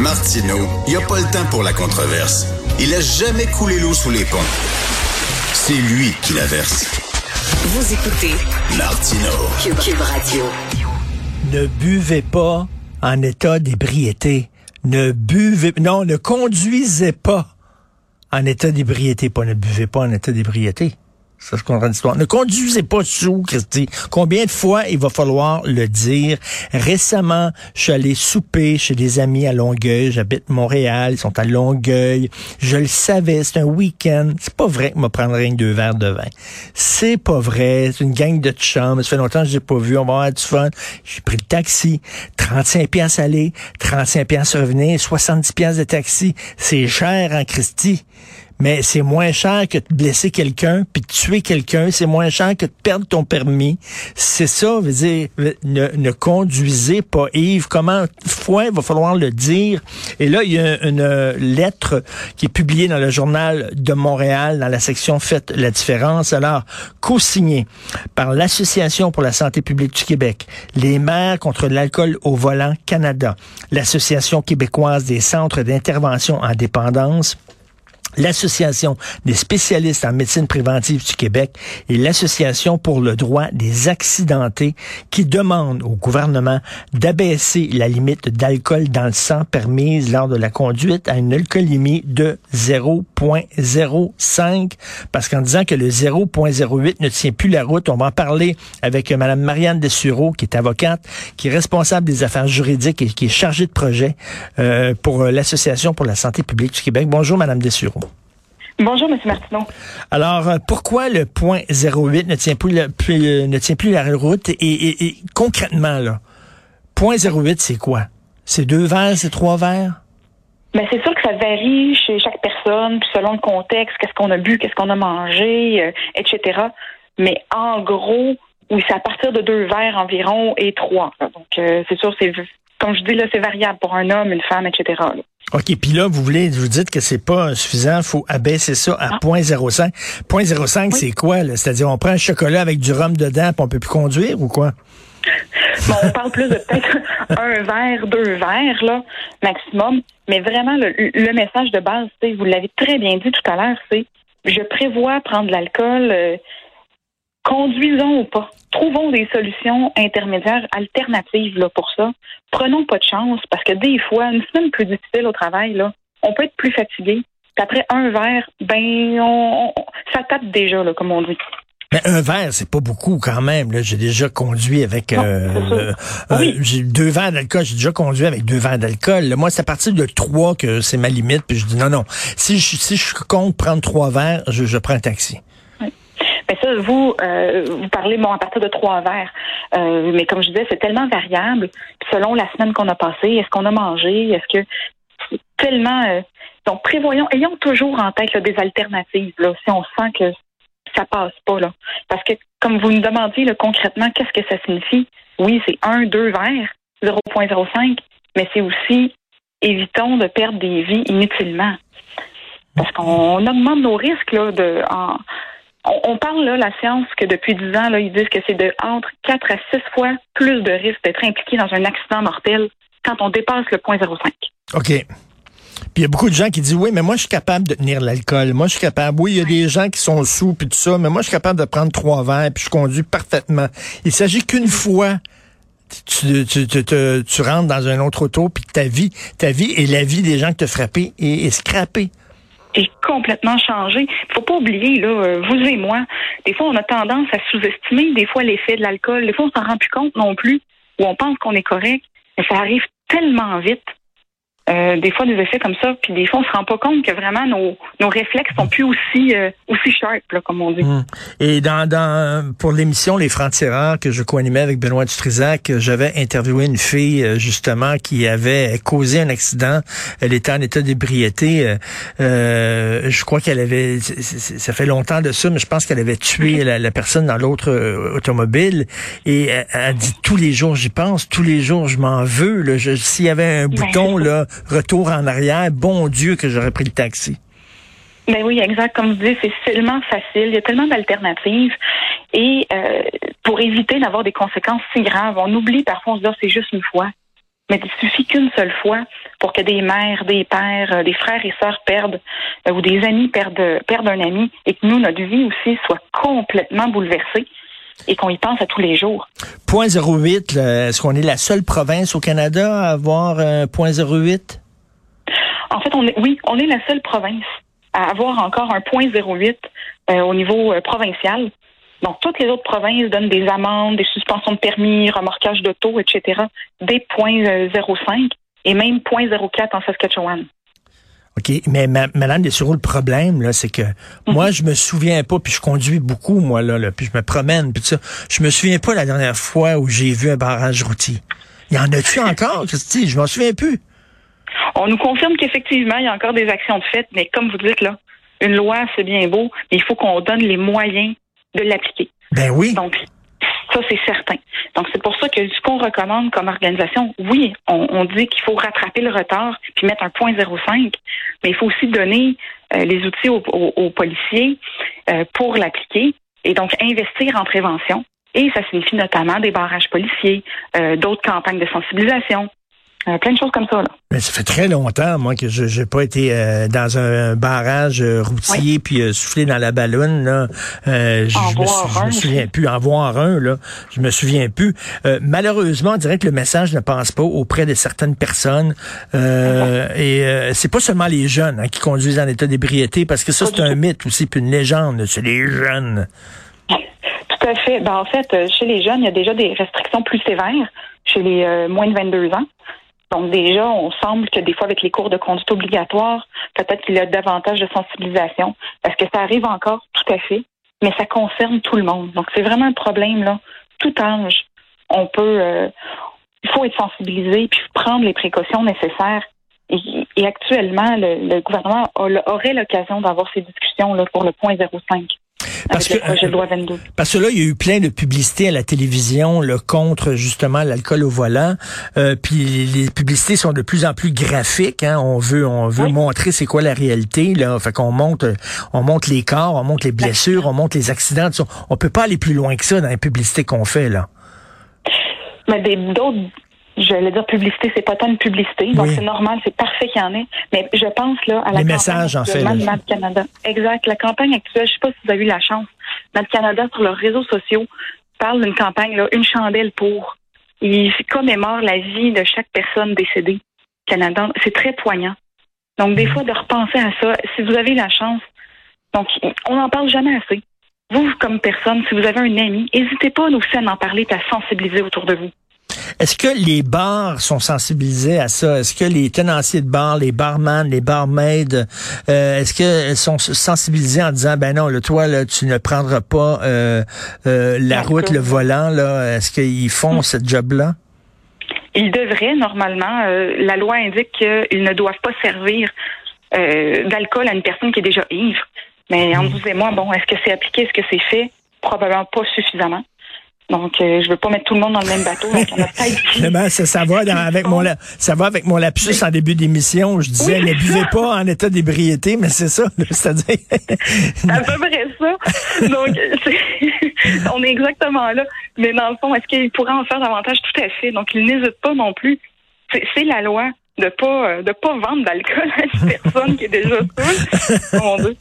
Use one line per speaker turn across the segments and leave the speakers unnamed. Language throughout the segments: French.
Martino, il n'y a pas le temps pour la controverse. Il a jamais coulé l'eau sous les ponts. C'est lui qui la verse.
Vous écoutez
Martino.
Cube Radio.
Ne buvez pas en état d'ébriété. Ne buvez, non, ne conduisez pas en état d'ébriété. Pas ne buvez pas en état d'ébriété. Ça, je comprends l'histoire. Ne conduisez pas sous, Christy. Combien de fois il va falloir le dire? Récemment, je suis allé souper chez des amis à Longueuil. J'habite Montréal. Ils sont à Longueuil. Je le savais. C'est un week-end. C'est pas vrai que me prendrait un deux verres de vin. C'est pas vrai. C'est une gang de chums. Ça fait longtemps que je l'ai pas vu. On va avoir du fun. J'ai pris le taxi. 35 pièces aller, 35 pièces revenir, 70 pièces de taxi. C'est cher en Christy? Mais c'est moins cher que de blesser quelqu'un puis de tuer quelqu'un. C'est moins cher que de perdre ton permis. C'est ça, veut dire, ne, ne conduisez pas Yves. Comment fois il va falloir le dire? Et là, il y a une lettre qui est publiée dans le journal de Montréal, dans la section Faites la différence. Alors, co-signée par l'Association pour la santé publique du Québec, les maires contre l'alcool au volant Canada, l'Association québécoise des centres d'intervention en dépendance, l'Association des spécialistes en médecine préventive du Québec et l'Association pour le droit des accidentés qui demandent au gouvernement d'abaisser la limite d'alcool dans le sang permise lors de la conduite à une alcoolémie de 0.05 parce qu'en disant que le 0.08 ne tient plus la route, on va en parler avec Mme Marianne Dessureau qui est avocate, qui est responsable des affaires juridiques et qui est chargée de projet euh, pour l'Association pour la santé publique du Québec. Bonjour Mme Dessureau.
Bonjour, M. Martineau.
Alors, euh, pourquoi le point 08 ne tient plus, la, plus, ne tient plus la route et, et, et concrètement, là, point 08, c'est quoi? C'est deux verres, c'est trois verres?
Mais c'est sûr que ça varie chez chaque personne, puis selon le contexte, qu'est-ce qu'on a bu, qu'est-ce qu'on a mangé, euh, etc. Mais en gros, oui, c'est à partir de deux verres environ et trois. Donc, euh, c'est sûr, c'est comme je dis là, c'est variable pour un homme, une femme, etc. Là.
OK, puis là, vous voulez, vous dites que c'est pas suffisant, il faut abaisser ça à 0.05. 0.05, c'est quoi, là? C'est-à-dire, on prend un chocolat avec du rhum dedans, puis on peut plus conduire, ou quoi?
Bon, on parle plus de peut-être un verre, deux verres, là, maximum. Mais vraiment, le, le message de base, c'est, vous l'avez très bien dit tout à l'heure, c'est, je prévois prendre de l'alcool, euh, conduisons ou pas. Trouvons des solutions intermédiaires, alternatives là, pour ça. Prenons pas de chance parce que des fois, une semaine plus difficile au travail, là, on peut être plus fatigué. Puis après un verre, ben on, on ça tape déjà, là, comme on dit.
Mais un verre, c'est pas beaucoup quand même. J'ai déjà conduit avec euh, euh,
Oui.
j'ai deux verres d'alcool. J'ai déjà conduit avec deux verres d'alcool. Moi, c'est à partir de trois que c'est ma limite. Puis je dis non, non. Si je, si je compte prendre trois verres, je, je prends un taxi.
Mais ça, vous, euh, vous parlez bon à partir de trois verres. Euh, mais comme je disais, c'est tellement variable. Selon la semaine qu'on a passée, est-ce qu'on a mangé, est-ce que c'est tellement euh, donc prévoyons, ayons toujours en tête des alternatives là, si on sent que ça passe pas là. Parce que comme vous nous demandiez concrètement, qu'est-ce que ça signifie? Oui, c'est un, deux verres, 0.05, mais c'est aussi évitons de perdre des vies inutilement. Parce qu'on augmente nos risques là, de en, on, parle là, la science, que depuis 10 ans, là, ils disent que c'est de entre 4 à 6 fois plus de risque d'être impliqué dans un accident mortel quand on dépasse le point 0,5.
OK. Puis il y a beaucoup de gens qui disent oui, mais moi je suis capable de tenir l'alcool. Moi je suis capable. Oui, il y a des gens qui sont sous puis tout ça, mais moi je suis capable de prendre trois verres puis je conduis parfaitement. Il s'agit qu'une fois tu, rentres dans un autre auto puis ta vie, ta vie et la vie des gens que tu as frappés est, est scrappée.
Est complètement changé. Faut pas oublier, là, euh, vous et moi, des fois, on a tendance à sous-estimer des fois l'effet de l'alcool. Des fois, on s'en rend plus compte non plus, ou on pense qu'on est correct, mais ça arrive tellement vite. Euh, des fois, des effets comme ça, puis des fois, on se rend pas compte que vraiment nos, nos réflexes sont plus aussi euh, aussi sharp, là, comme on dit.
Hum. Et dans, dans pour l'émission Les Francs-Tireurs que je co-animais avec Benoît Dutrisac, j'avais interviewé une fille euh, justement qui avait causé un accident. Elle était en état d'ébriété. Euh, euh, je crois qu'elle avait, ça fait longtemps de ça, mais je pense qu'elle avait tué la, la personne dans l'autre euh, automobile. Et elle, elle dit tous les jours, j'y pense, tous les jours, je m'en veux. là. Je- S'il y avait un bouton là, retour en arrière, bon Dieu que j'aurais pris le taxi.
Ben oui, exact. Comme je dis, c'est tellement facile. Il y a tellement d'alternatives. Et euh, pour éviter d'avoir des conséquences si graves, on oublie parfois, on se dit, Ah, c'est juste une fois. Mais il suffit qu'une seule fois pour que des mères, des pères, euh, des frères et sœurs perdent, euh, ou des amis perdent, perdent un ami, et que nous, notre vie aussi soit complètement bouleversée et qu'on y pense à tous les jours.
Point 08, est-ce qu'on est la seule province au Canada à avoir un point 08?
En fait, on est, oui, on est la seule province à avoir encore un point 08 euh, au niveau euh, provincial. Donc, toutes les autres provinces donnent des amendes, des suspensions de permis, remorquage d'auto, etc., des points 05 et même point 04 en Saskatchewan.
OK, mais Madame Dessureau, le problème, là, c'est que mhm. moi, je me souviens pas, puis je conduis beaucoup, moi, là, là puis je me promène, puis ça. Je me souviens pas la dernière fois où j'ai vu un barrage routier. Il y en a-tu encore, Christy? Je m'en souviens plus.
On nous confirme qu'effectivement, il y a encore des actions de fait, mais comme vous dites, là, une loi, c'est bien beau, mais il faut qu'on donne les moyens de l'appliquer.
Ben oui.
Donc, ça, c'est certain. Donc, c'est pour ça que ce qu'on recommande comme organisation, oui, on, dit qu'il faut rattraper le retard puis mettre un point 0,5, mais il faut aussi donner euh, les outils aux, policiers euh, pour l'appliquer et donc investir en prévention. Et ça signifie notamment des barrages policiers, euh, d'autres campagnes de sensibilisation, euh, plein de choses comme ça. Là.
Mais ça fait très longtemps, moi, que je n'ai pas été euh, dans un barrage euh, routier puis soufflé dans la ballonne. Là. je, me, me souviens plus. En voir un, là, je me souviens plus. malheureusement, on dirait que le message ne passe pas auprès de certaines personnes. et c'est pas seulement les jeunes hein, qui conduisent en état d'ébriété, parce que ça, c'est un mythe aussi, puis une légende. C'est les jeunes.
Tout à fait. Ben, en fait, chez les jeunes, il y a déjà des restrictions plus sévères chez les moins de 22 ans. Donc déjà, on semble que des fois, avec les cours de conduite obligatoires, peut-être qu'il y a davantage de sensibilisation. Est-ce que ça arrive encore? Tout à fait. Mais ça concerne tout le monde. Donc c'est vraiment un problème, là. Tout âge, on peut... Euh, il faut être sensibilisé puis prendre les précautions nécessaires. Et, actuellement, le, le gouvernement aurait l'occasion d'avoir ces discussions là, pour le point 05. Parce que, euh,
parce que là, il y a eu plein de publicités à la télévision le contre justement l'alcool au volant. Euh, puis les publicités sont de plus en plus graphiques. Hein. On veut, on veut montrer c'est quoi la réalité. Là, fait qu'on monte, on monte les corps, on monte les blessures, on monte les accidents. On peut pas aller plus loin que ça dans les publicités qu'on fait là.
Mais d'autres j'allais dire publicité, c'est pas tant une publicité, donc c'est normal, c'est parfait qu'il y en ait. Mais je pense là à la
Les messages, en fait,
Mad Canada. Exact. La campagne actuelle, je sais pas si vous avez eu la chance. Mad Canada sur leurs réseaux sociaux parle d'une campagne là, une chandelle pour. Il commémore la vie de chaque personne décédée. Canada, c'est très poignant. Donc des mhm. fois de repenser à ça, si vous avez la chance. Donc on n'en parle jamais assez. Vous, comme personne, si vous avez un ami, n'hésitez pas à nous faire en parler, à sensibiliser autour de vous.
Est-ce que les bars sont sensibilisés à ça? Est-ce que les tenanciers de bars, les barman, les barmaids, euh, est-ce qu'elles sont sensibilisés en disant, ben non, le toi, là, tu ne prendras pas euh, euh, la route, le volant, là. Est-ce qu'ils font hmm. ce job-là?
Ils devraient, normalement. la loi indique qu'ils ne doivent pas servir d'alcool à une personne qui est déjà ivre. Mais entre hmm. vous et moi, bon, est-ce que c'est appliqué, est-ce que c'est fait? Probablement pas suffisamment. Donc, euh, je veux pas mettre tout le monde dans le même bateau.
ça, ça, va avec mon ça va avec mon lapsus en début d'émission. Je disais ne buvez pas en état d'ébriété, mais c'est ça, c'est-à-dire.
c'est à peu près ça. Donc, on est exactement là. Mais dans le fond, est-ce qu'il pourrait en faire davantage? Tout à fait. Donc, il n'hésite pas non plus. C'est la loi de pas euh, de pas vendre d'alcool à une personne qui est déjà saoule.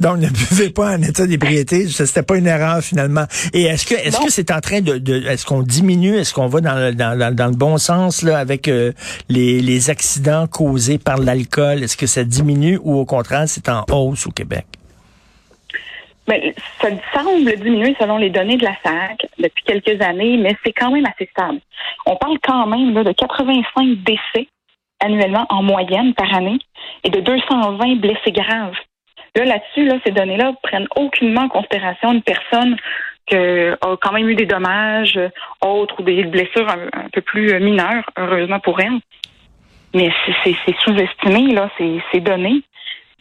Donc, ne buvez pas en état d'ébriété. C'était pas une erreur finalement. Et est-ce que est-ce que c'est en train de, de est-ce qu'on diminue, est-ce qu'on va dans le, dans, dans, le bon sens là avec euh, les, les accidents causés par l'alcool? Est-ce que ça diminue ou au contraire c'est en hausse au Québec?
Mais ça semble diminuer selon les données de la SAC depuis quelques années, mais c'est quand même assez stable. On parle quand même là, de 85 décès annuellement en moyenne par année et de 220 blessés graves. Là, là-dessus, là, ces données-là prennent aucunement en considération une personne qui a quand même eu des dommages autres ou des blessures un, peu plus mineures, heureusement pour elle. Mais c'est sous-estimé, là, ces, données.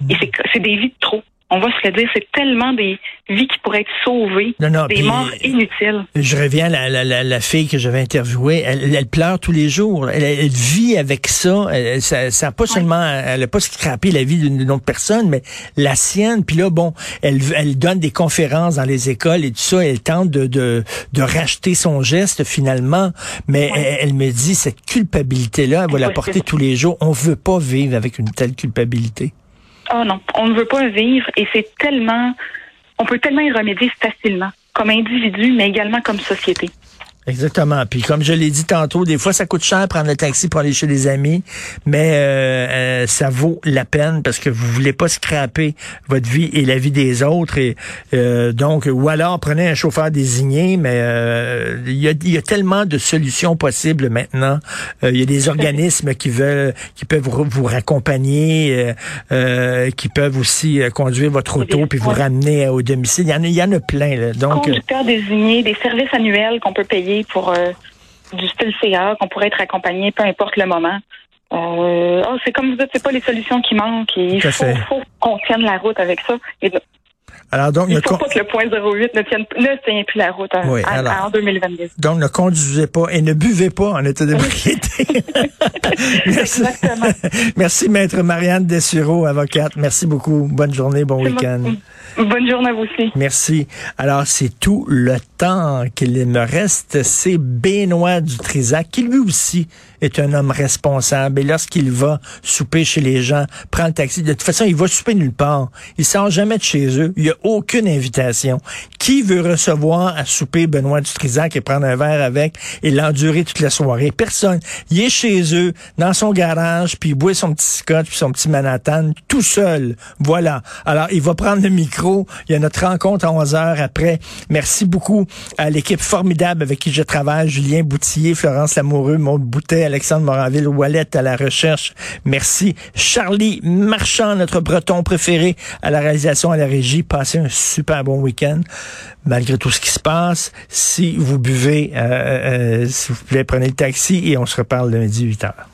Et c'est des vies de trop. On va se le dire, c'est tellement des vies qui pourraient être sauvées,
Non, non,
des morts inutiles.
Je reviens à la, la, la, la fille que j'avais interviewée. Elle, elle pleure tous les jours. Elle, elle vit avec ça. Elle, ça, ça a pas seulement, elle a pas scrappé la vie d'une autre personne, mais la sienne. Puis là, bon, elle, elle donne des conférences dans les écoles et tout ça. Elle tente de, de, de racheter son geste finalement. Mais elle, elle me dit, cette culpabilité-là, elle va la porter tous les jours. On veut pas vivre avec une telle culpabilité.
Oh non, on ne veut pas vivre et c'est tellement, on peut tellement y remédier facilement, comme individu, mais également comme société.
Exactement. Puis comme je l'ai dit tantôt, des fois ça coûte cher prendre le taxi pour aller chez des amis, mais euh, euh, ça vaut la peine parce que vous voulez pas scraper votre vie et la vie des autres. Et euh, donc, ou alors prenez un chauffeur désigné, mais euh, il y, a, y a tellement de solutions possibles maintenant. Euh, il y a des organismes qui veulent, qui peuvent vous, vous raccompagner, euh, euh, qui peuvent aussi conduire votre auto puis vous ramener au domicile. Il y en a, il y en a plein. Là. Donc,
Conducteurs désignés, des services annuels qu'on peut payer pour euh, du style CA, qu'on pourrait être accompagné, peu importe le moment. Euh, oh, c'est comme vous dites, c'est pas les solutions qui manquent. Il faut, qu'on tienne la route avec ça. Et de-
alors donc,
il
ne
faut
con-
pas que le point 08 ne tienne, ne tienne plus la route en,
Oui,
en-
alors.
en 2022.
Donc, ne conduisez pas et ne buvez pas en état d'ébriété. Merci.
Exactement.
Merci, maître Marianne Dessureau, avocate. Merci beaucoup. Bonne journée, bon week-end.
Bonne journée à vous aussi.
Merci. Alors, c'est tout le temps qu'il me reste. C'est Benoît Dutrisac, qui lui aussi est un homme responsable. Et lorsqu'il va souper chez les gens, prend le taxi, de toute façon, il va souper nulle part. Il sort jamais de chez eux. Il n'y a aucune invitation. Qui veut recevoir à souper Benoît Dutrisac et prendre un verre avec et l'endurer toute la soirée? Personne. Il est chez eux, dans son garage, puis il boit son petit scotch, puis son petit Manhattan, tout seul. Voilà. Alors, il va prendre le micro. Il y a notre rencontre à 11 heures après. Merci beaucoup à l'équipe formidable avec qui je travaille. Julien Boutillier, Florence Lamoureux, Maud Boutet, Alexandre Moranville, Wallet à la recherche. Merci. Charlie Marchand, notre breton préféré à la réalisation, à la régie. Passez un super bon week-end. Malgré tout ce qui se passe, si vous buvez, euh, euh, s'il vous plaît, prenez le taxi et on se reparle lundi 8 heures.